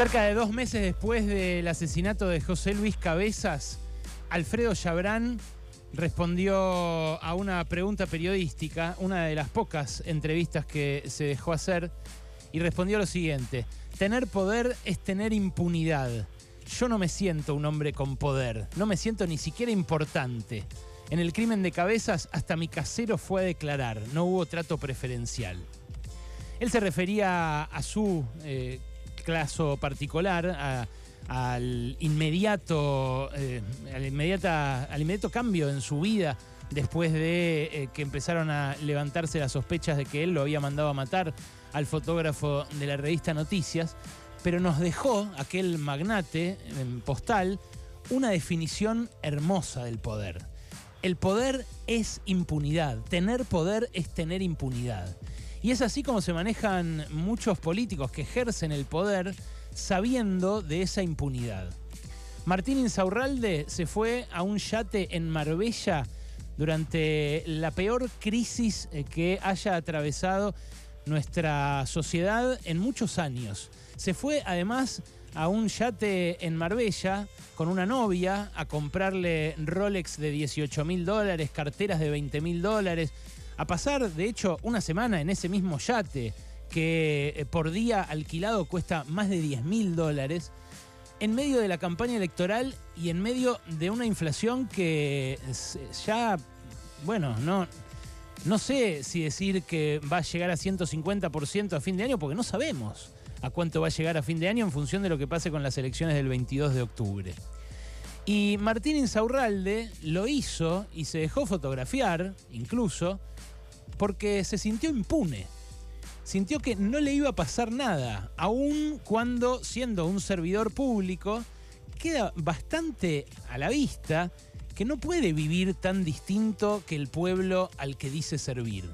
Cerca de dos meses después del asesinato de José Luis Cabezas, Alfredo Chabrán respondió a una pregunta periodística, una de las pocas entrevistas que se dejó hacer, y respondió lo siguiente, tener poder es tener impunidad. Yo no me siento un hombre con poder, no me siento ni siquiera importante. En el crimen de cabezas hasta mi casero fue a declarar, no hubo trato preferencial. Él se refería a su eh, caso particular, al inmediato, eh, al, inmediata, al inmediato cambio en su vida después de eh, que empezaron a levantarse las sospechas de que él lo había mandado a matar al fotógrafo de la revista Noticias, pero nos dejó aquel magnate en postal una definición hermosa del poder. El poder es impunidad, tener poder es tener impunidad. Y es así como se manejan muchos políticos que ejercen el poder sabiendo de esa impunidad. Martín Insaurralde se fue a un yate en Marbella durante la peor crisis eh, que haya atravesado nuestra sociedad en muchos años. Se fue además a un yate en Marbella con una novia a comprarle Rolex de 18 mil dólares, carteras de 20 mil dólares, a pasar de hecho una semana en ese mismo yate que eh, por día alquilado cuesta más de 10 mil dólares, en medio de la campaña electoral y en medio de una inflación que ya, bueno, no, no sé si decir que va a llegar a 150% a fin de año, porque no sabemos a cuánto va a llegar a fin de año en función de lo que pase con las elecciones del 22 de octubre. Y Martín Insaurralde lo hizo y se dejó fotografiar, incluso, porque se sintió impune. Sintió que no le iba a pasar nada, aun cuando, siendo un servidor público, queda bastante a la vista que no puede vivir tan distinto que el pueblo al que dice servir.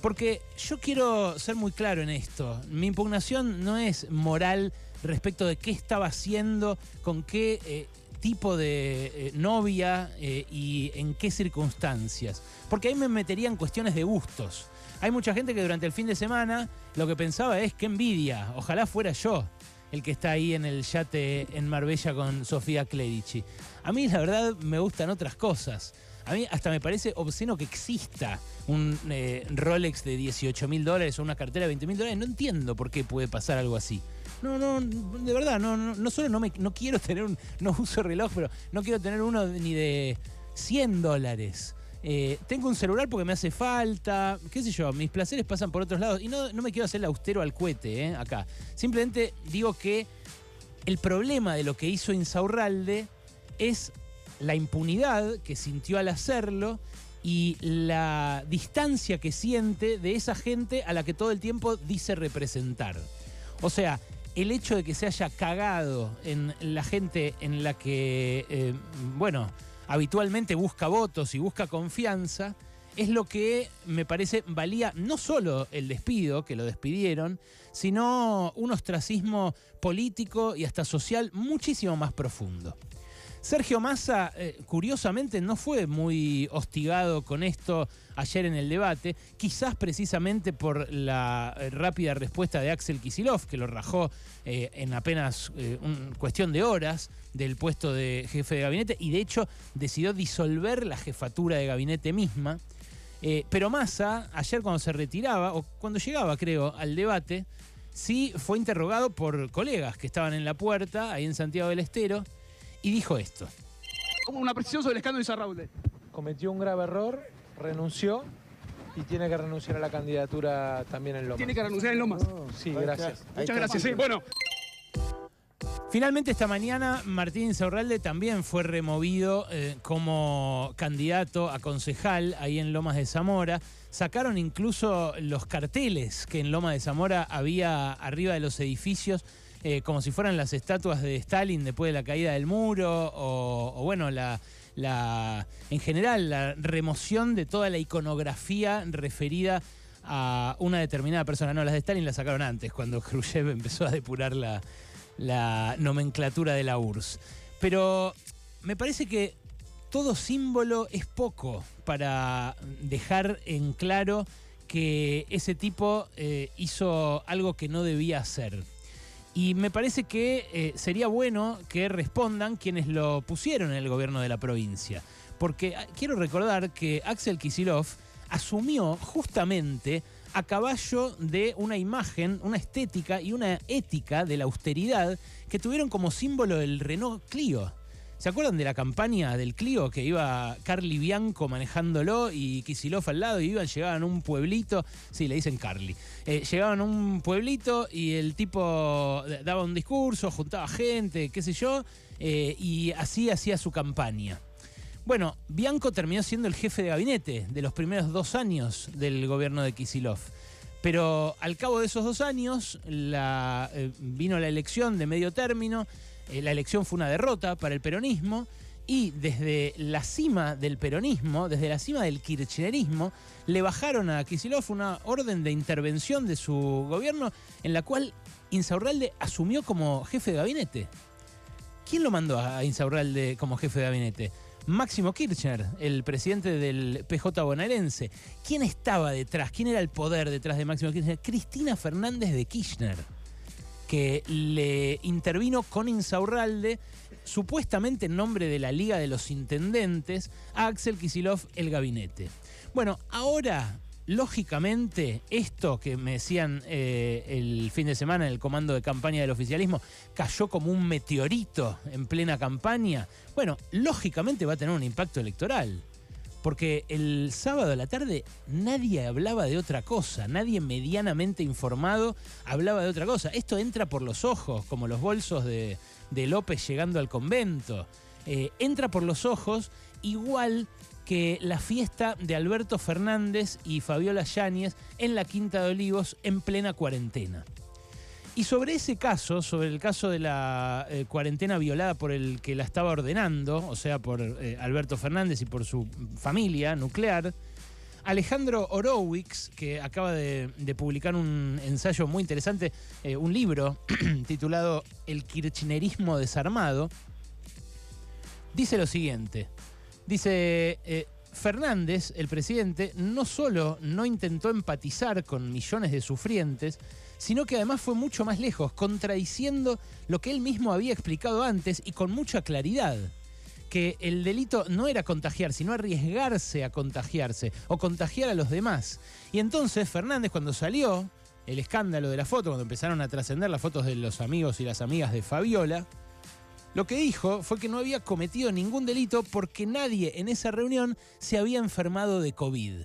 Porque yo quiero ser muy claro en esto. Mi impugnación no es moral respecto de qué estaba haciendo, con qué eh, tipo de eh, novia eh, y en qué circunstancias. Porque ahí me metería en cuestiones de gustos. Hay mucha gente que durante el fin de semana lo que pensaba es qué envidia, ojalá fuera yo el que está ahí en el yate en Marbella con Sofía Clerici. A mí la verdad me gustan otras cosas. A mí hasta me parece obsceno que exista un eh, Rolex de 18 mil dólares o una cartera de 20 mil dólares. No entiendo por qué puede pasar algo así. No, no, de verdad, no, no, no solo no, me, no quiero tener un, no uso reloj, pero no quiero tener uno ni de 100 dólares. Eh, tengo un celular porque me hace falta, qué sé yo, mis placeres pasan por otros lados y no, no me quiero hacer el austero al cohete eh, acá. Simplemente digo que el problema de lo que hizo Insaurralde es la impunidad que sintió al hacerlo y la distancia que siente de esa gente a la que todo el tiempo dice representar. O sea, el hecho de que se haya cagado en la gente en la que, eh, bueno, habitualmente busca votos y busca confianza, es lo que me parece valía no solo el despido, que lo despidieron, sino un ostracismo político y hasta social muchísimo más profundo. Sergio Massa, eh, curiosamente, no fue muy hostigado con esto ayer en el debate, quizás precisamente por la eh, rápida respuesta de Axel Kisilov, que lo rajó eh, en apenas cuestión de horas del puesto de jefe de gabinete y de hecho decidió disolver la jefatura de gabinete misma. pero Massa, ayer cuando se retiraba, o cuando llegaba, creo, al debate, sí fue interrogado por colegas que estaban en la puerta, ahí en Santiago del Estero, y dijo esto. Como una precisión sobre el escándalo de Isarralde. Cometió un grave error, renunció y tiene que renunciar a la candidatura también en Lomas. Tiene que renunciar en Lomas. sí, gracias. Muchas gracias. Sí, bueno. Finalmente esta mañana Martín Saurralde también fue removido eh, como candidato a concejal ahí en Lomas de Zamora. Sacaron incluso los carteles que en Lomas de Zamora había arriba de los edificios eh, como si fueran las estatuas de Stalin después de la caída del muro, o, bueno, la, en general la remoción de toda la iconografía referida a una determinada persona. No, las de Stalin las sacaron antes, cuando Khrushchev empezó a depurar la, la nomenclatura de la URSS. Pero me parece que todo símbolo es poco para dejar en claro que ese tipo eh, hizo algo que no debía hacer. Y me parece que eh, sería bueno que respondan quienes lo pusieron en el gobierno de la provincia. Porque ah, quiero recordar que Axel Kisilov asumió justamente a caballo de una imagen, una estética y una ética de la austeridad que tuvieron como símbolo el Renault Clio. ¿Se acuerdan de la campaña del Clio que iba Carly Bianco manejándolo y Kisilov al lado y iban, llegaban a un pueblito, sí, le dicen Carly, eh, llegaban a un pueblito y el tipo daba un discurso, juntaba gente, qué sé yo, eh, y así hacía su campaña. Bueno, Bianco terminó siendo el jefe de gabinete de los primeros dos años del gobierno de Kisilov. Pero al cabo de esos dos años la, eh, vino la elección de medio término, eh, la elección fue una derrota para el peronismo y desde la cima del peronismo, desde la cima del kirchnerismo, le bajaron a Kisilov una orden de intervención de su gobierno en la cual Insaurralde asumió como jefe de gabinete. ¿Quién lo mandó a Insaurralde como jefe de gabinete? Máximo Kirchner, el presidente del PJ bonaerense. ¿Quién estaba detrás? ¿Quién era el poder detrás de Máximo Kirchner? Cristina Fernández de Kirchner, que le intervino con Insaurralde, supuestamente en nombre de la Liga de los Intendentes, a Axel Kisilov el gabinete. Bueno, ahora lógicamente, esto que me decían eh, el fin de semana en el comando de campaña del oficialismo cayó como un meteorito en plena campaña. Bueno, lógicamente va a tener un impacto electoral. Porque el sábado a la tarde nadie hablaba de otra cosa, nadie medianamente informado hablaba de otra cosa. Esto entra por los ojos, como los bolsos de, López llegando al convento. Eh, entra por los ojos igual que la fiesta de Alberto Fernández y Fabiola Yáñez en la Quinta de Olivos en plena cuarentena. Y sobre ese caso, sobre el caso de la eh, cuarentena violada por el que la estaba ordenando, o sea, por eh, Alberto Fernández y por su familia nuclear, Alejandro Horowitz, que acaba de, publicar un ensayo muy interesante, eh, un libro titulado El Kirchnerismo desarmado, dice lo siguiente. Dice, Fernández, el presidente, no solo no intentó empatizar con millones de sufrientes, sino que además fue mucho más lejos, contradiciendo lo que él mismo había explicado antes y con mucha claridad que el delito no era contagiar, sino arriesgarse a contagiarse o contagiar a los demás. Y entonces Fernández cuando salió el escándalo de la foto, cuando empezaron a trascender las fotos de los amigos y las amigas de Fabiola, lo que dijo fue que no había cometido ningún delito porque nadie en esa reunión se había enfermado de COVID.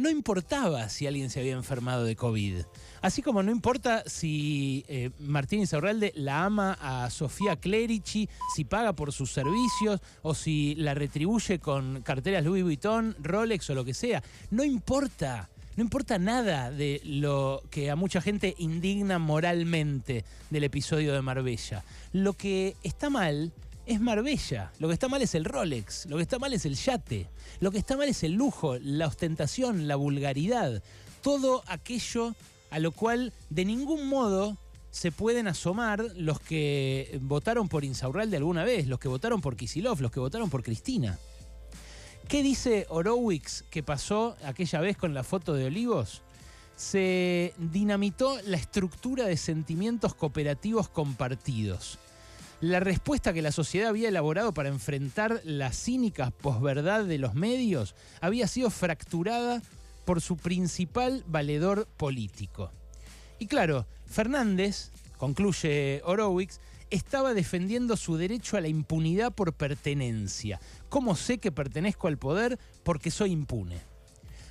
No importaba si alguien se había enfermado de COVID. Así como no importa si eh, Martín Isaurralde la ama a Sofía Clerici, si paga por sus servicios o si la retribuye con carteras Louis Vuitton, Rolex o lo que sea. No importa. No importa nada de lo que a mucha gente indigna moralmente del episodio de Marbella. Lo que está mal es Marbella. Lo que está mal es el Rolex. Lo que está mal es el yate. Lo que está mal es el lujo, la ostentación, la vulgaridad. Todo aquello a lo cual de ningún modo se pueden asomar los que votaron por Insaurralde alguna vez, los que votaron por Kisilov, los que votaron por Cristina. ¿Qué dice Horowitz que pasó aquella vez con la foto de Olivos? Se dinamitó la estructura de sentimientos cooperativos compartidos. La respuesta que la sociedad había elaborado para enfrentar la cínica posverdad de los medios había sido fracturada por su principal valedor político. Y claro, Fernández, concluye Horowitz, estaba defendiendo su derecho a la impunidad por pertenencia. ¿Cómo sé que pertenezco al poder? Porque soy impune.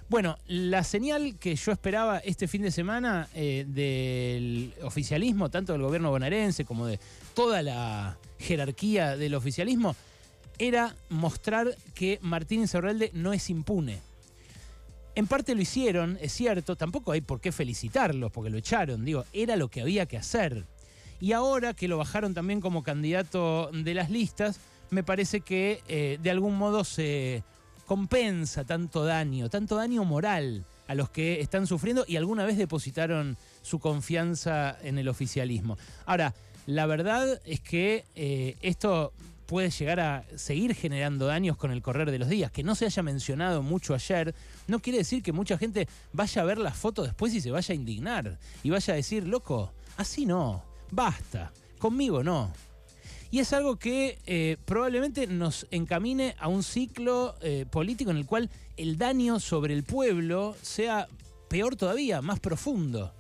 Bueno, la señal que yo esperaba este fin de semana eh, del oficialismo, tanto del gobierno bonaerense como de toda la jerarquía del oficialismo, era mostrar que Martín Insaurralde no es impune. En parte lo hicieron, es cierto, tampoco hay por qué felicitarlos porque lo echaron, digo, era lo que había que hacer. Y ahora que lo bajaron también como candidato de las listas, me parece que eh, de algún modo se compensa tanto daño, tanto daño moral a los que están sufriendo y alguna vez depositaron su confianza en el oficialismo. Ahora, la verdad es que eh, esto puede llegar a seguir generando daños con el correr de los días. Que no se haya mencionado mucho ayer no quiere decir que mucha gente vaya a ver la foto después y se vaya a indignar y vaya a decir, loco, así no. basta, conmigo no. Y es algo que eh, probablemente nos encamine a un ciclo eh, político en el cual el daño sobre el pueblo sea peor todavía, más profundo.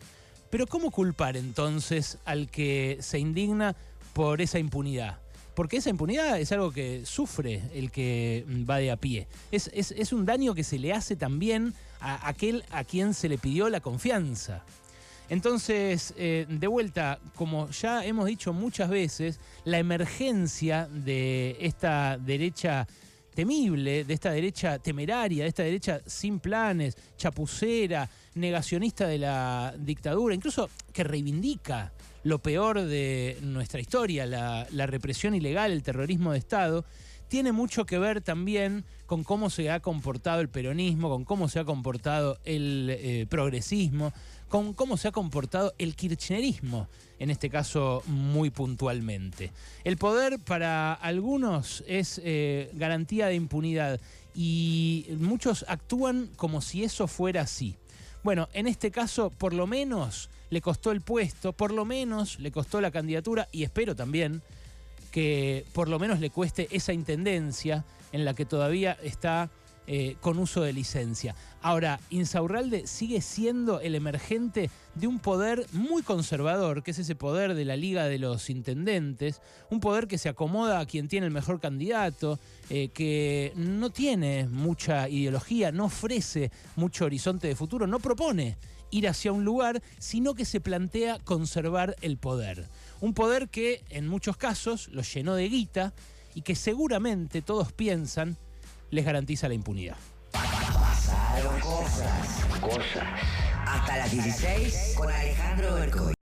Pero ¿cómo culpar entonces al que se indigna por esa impunidad? Porque esa impunidad es algo que sufre el que va de a pie. Es un daño que se le hace también a aquel a quien se le pidió la confianza. Entonces, eh, de vuelta, como ya hemos dicho muchas veces, la emergencia de esta derecha temible, de esta derecha temeraria, de esta derecha sin planes, chapucera, negacionista de la dictadura, incluso que reivindica lo peor de nuestra historia, la, la represión ilegal, el terrorismo de Estado, tiene mucho que ver también con cómo se ha comportado el peronismo, con cómo se ha comportado el eh, progresismo, con cómo se ha comportado el kirchnerismo, en este caso muy puntualmente. El poder para algunos es eh, garantía de impunidad y muchos actúan como si eso fuera así. Bueno, en este caso por lo menos le costó el puesto, por lo menos le costó la candidatura y espero también que por lo menos le cueste esa intendencia en la que todavía está eh, con uso de licencia. Ahora, Insaurralde sigue siendo el emergente de un poder muy conservador, que es ese poder de la Liga de los Intendentes, un poder que se acomoda a quien tiene el mejor candidato, eh, que no tiene mucha ideología, no ofrece mucho horizonte de futuro, no propone ir hacia un lugar, sino que se plantea conservar el poder. Un poder que en muchos casos lo llenó de guita y que seguramente todos piensan les garantiza la impunidad. Pasaron cosas. Cosas. Hasta las 16 con Alejandro Bercoy.